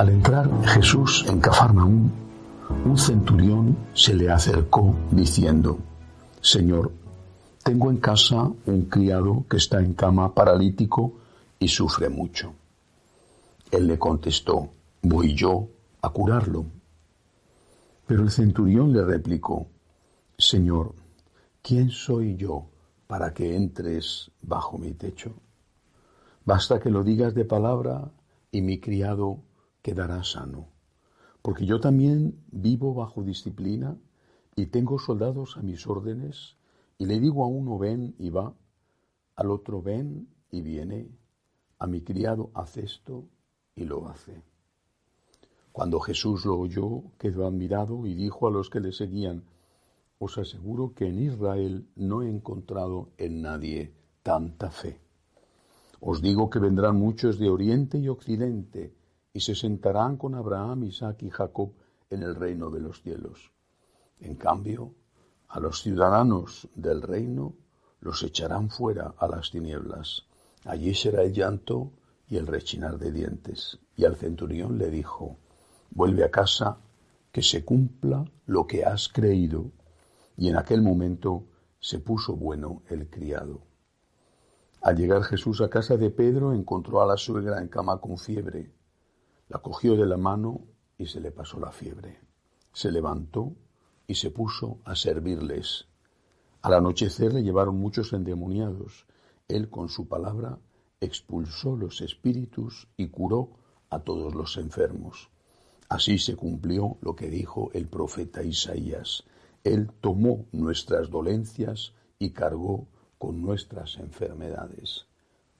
Al entrar Jesús en Cafarnaúm, un centurión se le acercó diciendo, Señor, tengo en casa un criado que está en cama paralítico y sufre mucho. Él le contestó, voy yo a curarlo. Pero el centurión le replicó, Señor, ¿quién soy yo para que entres bajo mi techo? Basta que lo digas de palabra y mi criado quedará sano. Porque yo también vivo bajo disciplina y tengo soldados a mis órdenes y le digo a uno ven y va, al otro ven y viene, a mi criado haz esto y lo hace. Cuando Jesús lo oyó, quedó admirado y dijo a los que le seguían, os aseguro que en Israel no he encontrado en nadie tanta fe. Os digo que vendrán muchos de oriente y occidente y se sentarán con Abraham, Isaac y Jacob en el reino de los cielos. En cambio, a los ciudadanos del reino los echarán fuera a las tinieblas. Allí será el llanto y el rechinar de dientes. Y al centurión le dijo, vuelve a casa, que se cumpla lo que has creído. Y en aquel momento se puso bueno el criado. Al llegar Jesús a casa de Pedro, encontró a la suegra en cama con fiebre. La cogió de la mano y se le pasó la fiebre. Se levantó y se puso a servirles. Al anochecer le llevaron muchos endemoniados. Él con su palabra expulsó los espíritus y curó a todos los enfermos. Así se cumplió lo que dijo el profeta Isaías. Él tomó nuestras dolencias y cargó con nuestras enfermedades.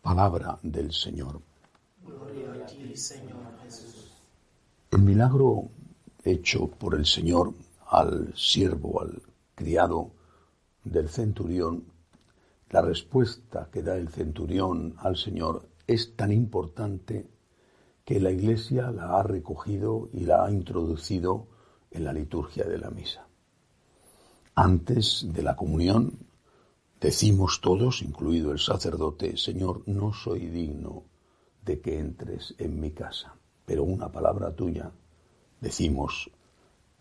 Palabra del Señor. Gloria El milagro hecho por el Señor al siervo, al criado del centurión, la respuesta que da el centurión al Señor es tan importante que la Iglesia la ha recogido y la ha introducido en la liturgia de la misa. Antes de la comunión decimos todos, incluido el sacerdote, Señor, no soy digno de que entres en mi casa, pero una palabra tuya decimos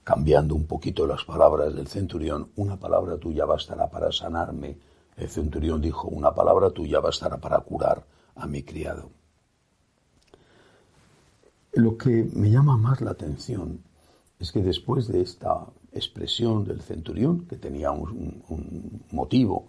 cambiando un poquito las palabras del centurión, una palabra tuya bastará para sanarme. El centurión dijo, una palabra tuya bastará para curar a mi criado. Lo que me llama más la atención es que después de esta expresión del centurión, que tenía un, un motivo,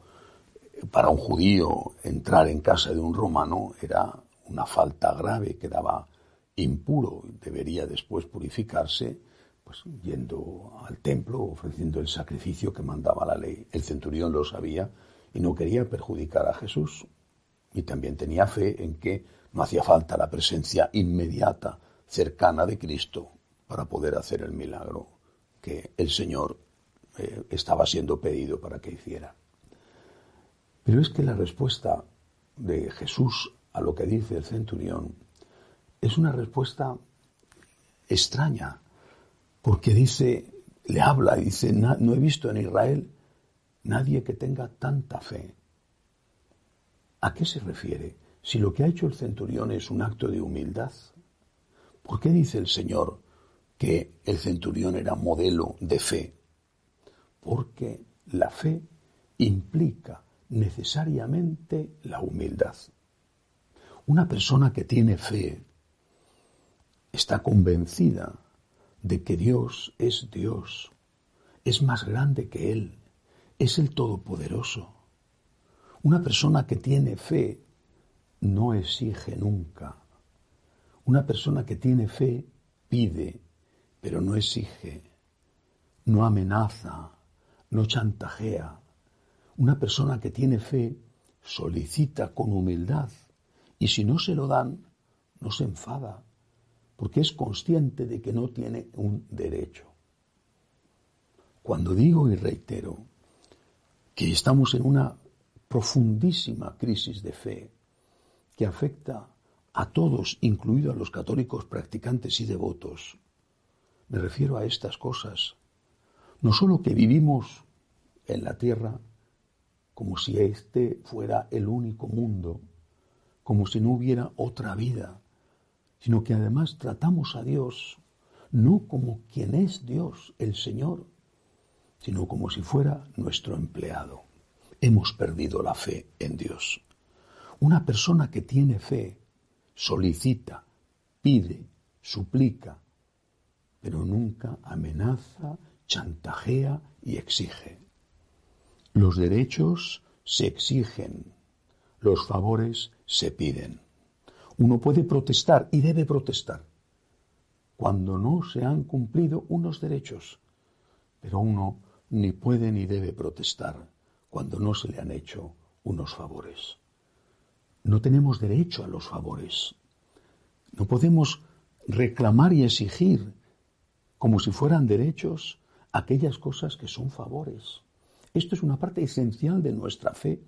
para un judío entrar en casa de un romano era una falta grave, quedaba impuro, debería después purificarse, pues yendo al templo, ofreciendo el sacrificio que mandaba la ley. El centurión lo sabía y no quería perjudicar a Jesús. Y también tenía fe en que no hacía falta la presencia inmediata, cercana de Cristo para poder hacer el milagro que el Señor eh, estaba siendo pedido para que hiciera. Pero es que la respuesta de Jesús a lo que dice el centurión es una respuesta extraña, porque dice, le habla dice, no he visto en Israel nadie que tenga tanta fe. ¿A qué se refiere? Si lo que ha hecho el centurión es un acto de humildad, ¿por qué dice el Señor que el centurión era modelo de fe? Porque la fe implica necesariamente la humildad. Una persona que tiene fe está convencida de que Dios es Dios, es más grande que Él, es el Todopoderoso. Una persona que tiene fe no exige nunca. Una persona que tiene fe pide, pero no exige, no amenaza, no chantajea. Una persona que tiene fe solicita con humildad y si no se lo dan, no se enfada, porque es consciente de que no tiene un derecho. Cuando digo y reitero que estamos en una profundísima crisis de fe que afecta a todos, incluido a los católicos practicantes y devotos, me refiero a estas cosas. No solo que vivimos en la tierra como si este fuera el único mundo, como si no hubiera otra vida, sino que además tratamos a Dios no como quien es Dios, el Señor, sino como si fuera nuestro empleado. Hemos perdido la fe en Dios. Una persona que tiene fe solicita, pide, suplica, pero nunca amenaza, chantajea y exige. Los derechos se exigen, los favores se piden. Uno puede protestar y debe protestar cuando no se han cumplido unos derechos, pero uno ni puede ni debe protestar cuando no se le han hecho unos favores. No tenemos derecho a los favores. No podemos reclamar y exigir como si fueran derechos aquellas cosas que son favores. Esto es una parte esencial de nuestra fe.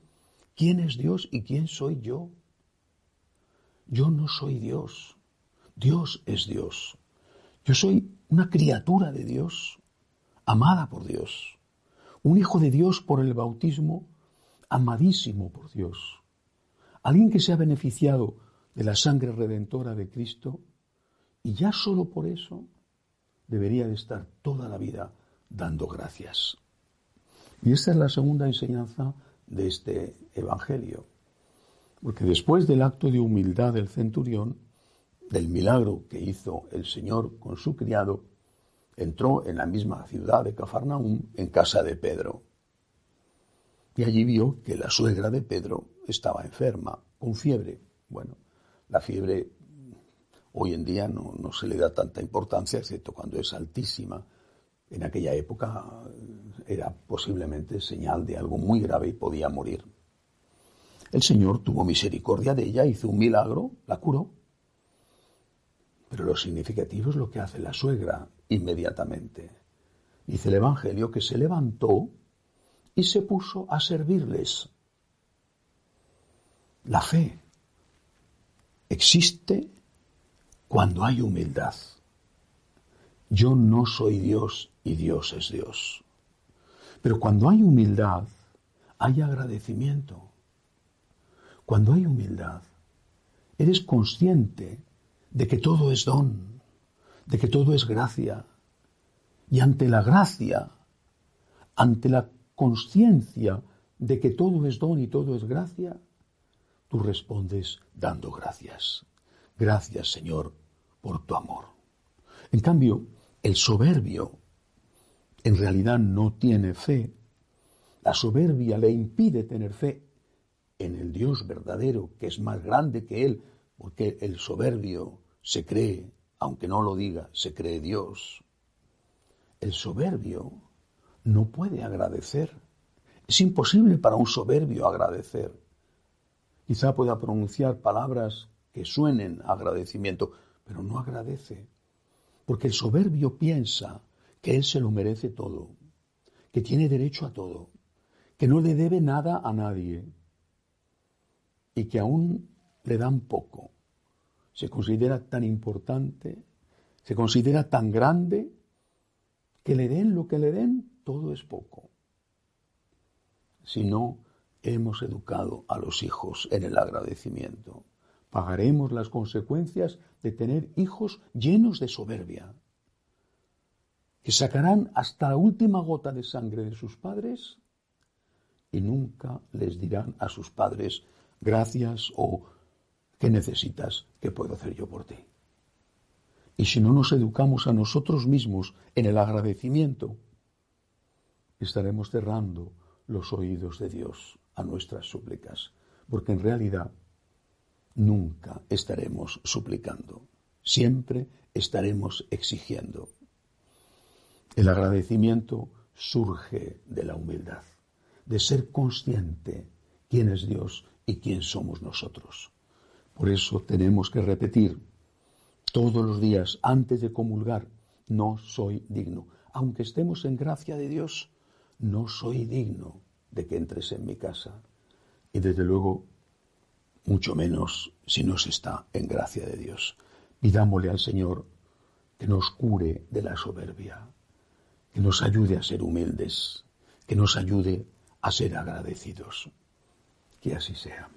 ¿Quién es Dios y quién soy yo? Yo no soy Dios. Dios es Dios. Yo soy una criatura de Dios, amada por Dios. Un hijo de Dios por el bautismo, amadísimo por Dios. Alguien que se ha beneficiado de la sangre redentora de Cristo y ya solo por eso debería de estar toda la vida dando gracias. Y esta es la segunda enseñanza de este Evangelio. Porque después del acto de humildad del centurión, del milagro que hizo el Señor con su criado, entró en la misma ciudad de Cafarnaúm en casa de Pedro. Y allí vio que la suegra de Pedro estaba enferma, con fiebre. Bueno, la fiebre hoy en día no, no se le da tanta importancia, excepto cuando es altísima. En aquella época era posiblemente señal de algo muy grave y podía morir. El Señor tuvo misericordia de ella, hizo un milagro, la curó. Pero lo significativo es lo que hace la suegra inmediatamente. Dice el Evangelio que se levantó y se puso a servirles. La fe existe cuando hay humildad. Yo no soy Dios y Dios es Dios. Pero cuando hay humildad, hay agradecimiento. Cuando hay humildad, eres consciente de que todo es don, de que todo es gracia. Y ante la gracia, ante la conciencia de que todo es don y todo es gracia, tú respondes dando gracias. Gracias, Señor, por tu amor. En cambio, el soberbio en realidad no tiene fe. La soberbia le impide tener fe en el Dios verdadero, que es más grande que él, porque el soberbio se cree, aunque no lo diga, se cree Dios. El soberbio no puede agradecer. Es imposible para un soberbio agradecer. Quizá pueda pronunciar palabras que suenen agradecimiento, pero no agradece. Porque el soberbio piensa que él se lo merece todo, que tiene derecho a todo, que no le debe nada a nadie y que aún le dan poco. Se considera tan importante, se considera tan grande, que le den lo que le den, todo es poco. Si no hemos educado a los hijos en el agradecimiento, pagaremos las consecuencias de tener hijos llenos de soberbia, que sacarán hasta la última gota de sangre de sus padres y nunca les dirán a sus padres gracias o ¿qué necesitas? ¿Qué puedo hacer yo por ti? Y si no nos educamos a nosotros mismos en el agradecimiento, estaremos cerrando los oídos de Dios a nuestras súplicas, porque en realidad nunca estaremos suplicando, siempre estaremos exigiendo. El agradecimiento surge de la humildad, de ser consciente quién es Dios y quién somos nosotros. Por eso tenemos que repetir todos los días antes de comulgar, no soy digno. Aunque estemos en gracia de Dios, no soy digno de que entres en mi casa. Y desde luego mucho menos si no se está en gracia de Dios. Pidámosle al Señor que nos cure de la soberbia, que nos ayude a ser humildes, que nos ayude a ser agradecidos. Que así sea.